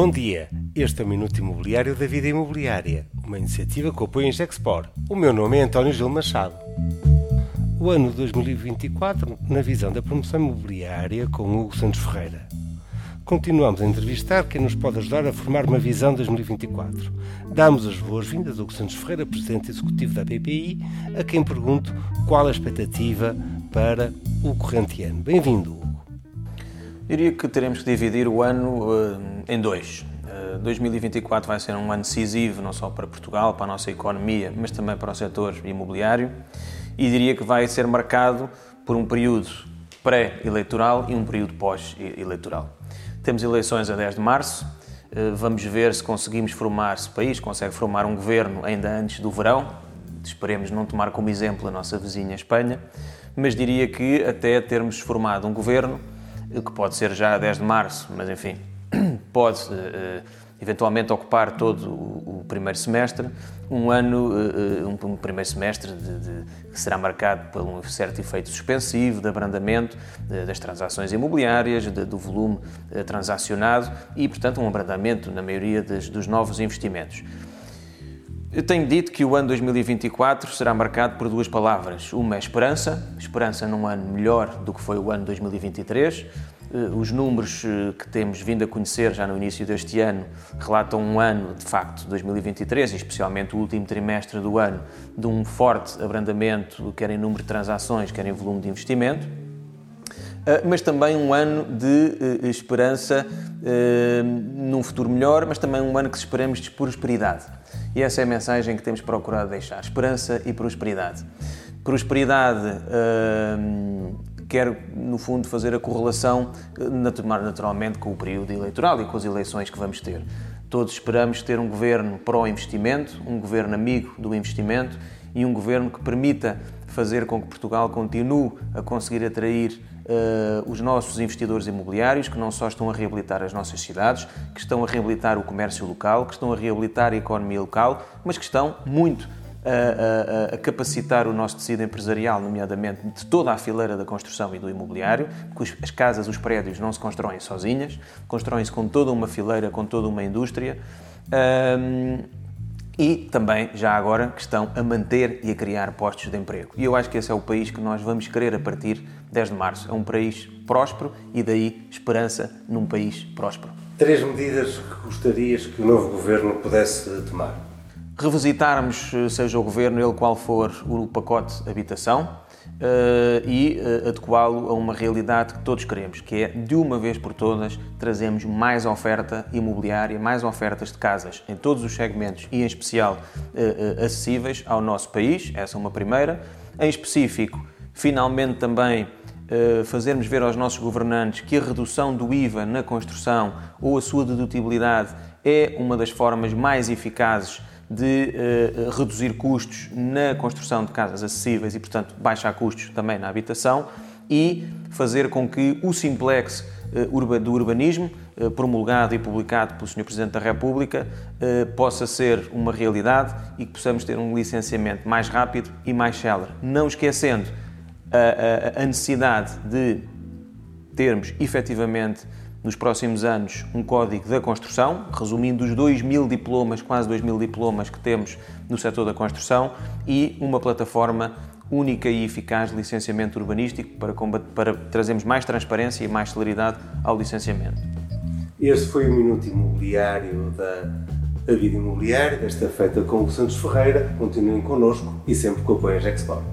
Bom dia, este é o Minuto Imobiliário da Vida Imobiliária, uma iniciativa que apoia em Gexpor. O meu nome é António Gil Machado. O ano 2024 na visão da promoção imobiliária com Hugo Santos Ferreira. Continuamos a entrevistar quem nos pode ajudar a formar uma visão 2024. Damos as boas-vindas a Hugo Santos Ferreira, Presidente Executivo da BPI, a quem pergunto qual a expectativa para o corrente ano. Bem-vindo. Diria que teremos que dividir o ano uh, em dois. Uh, 2024 vai ser um ano decisivo, não só para Portugal, para a nossa economia, mas também para o setor imobiliário, e diria que vai ser marcado por um período pré-eleitoral e um período pós-eleitoral. Temos eleições a 10 de março, uh, vamos ver se conseguimos formar, se o país consegue formar um governo ainda antes do verão, esperemos não tomar como exemplo a nossa vizinha Espanha, mas diria que até termos formado um governo, que pode ser já a 10 de março, mas enfim, pode uh, eventualmente ocupar todo o, primeiro semestre, um ano, uh, um, primeiro semestre de, de, que será marcado por um certo efeito suspensivo, de abrandamento de, das transações imobiliárias, do volume transacionado e, portanto, um abrandamento na maioria dos novos investimentos. Eu tenho dito que o ano 2024 será marcado por duas palavras. Uma é esperança, esperança num ano melhor do que foi o ano 2023. Eh, os números eh, que temos vindo a conhecer já no início deste ano relatam um ano, de facto, 2023, e especialmente o último trimestre do ano, de um forte abrandamento, quer em número de transações, quer em volume de investimento mas também um ano de esperança num futuro melhor, mas também um ano que esperamos de prosperidade. E essa é a mensagem que temos procurado deixar: esperança e prosperidade. Prosperidade uh, quer, no fundo, fazer a correlação naturalmente com o período eleitoral e com as eleições que vamos ter. Todos esperamos ter um governo pró-investimento, um governo amigo do investimento e um governo que permita fazer com que Portugal continue a conseguir atrair uh, os nossos investidores imobiliários, que não só estão a reabilitar as nossas cidades, que estão a reabilitar o comércio local, que estão a reabilitar a economia local, mas que estão muito a, a, a, capacitar o nosso tecido empresarial, nomeadamente de toda a fileira da construção e do imobiliário, porque as casas, os prédios não se constroem sozinhas, constroem-se com toda uma fileira, com toda uma indústria. E também, já agora, que estão a manter e a criar postos de emprego. E eu acho que esse é o país que nós vamos querer a partir de 10 de março. É um país próspero e daí esperança num país próspero. Três medidas que gostarias que o novo governo pudesse tomar? Revisitarmos, seja o governo, ele qual for, o pacote habitação e uh, adequá-lo a uma realidade que todos queremos, que é, de uma vez por todas, trazemos mais oferta imobiliária, mais ofertas de casas em todos os segmentos e, em especial, uh, acessíveis ao nosso país. Essa é uma primeira. Em específico, finalmente também fazermos ver aos nossos governantes que a redução do IVA na construção ou a sua dedutibilidade é uma das formas mais eficazes de uh, reduzir custos na construção de casas acessíveis e, portanto, baixar custos também na habitação e fazer com que o simplex uh, do urbanismo, uh, promulgado e publicado pelo Sr. Presidente da República, possa ser uma realidade e que possamos ter um licenciamento mais rápido e mais célere. Não esquecendo a, a, a necessidade de termos efetivamente nos próximos anos um código da construção, resumindo os 2 mil diplomas, quase 2 mil diplomas que temos no setor da construção e uma plataforma única e eficaz de licenciamento urbanístico para, para trazermos mais transparência e mais celeridade ao licenciamento. Este foi o Minuto Imobiliário da Vida Imobiliária, desta feita com o Santos Ferreira. Continuem connosco e sempre com o apoio a Gexport.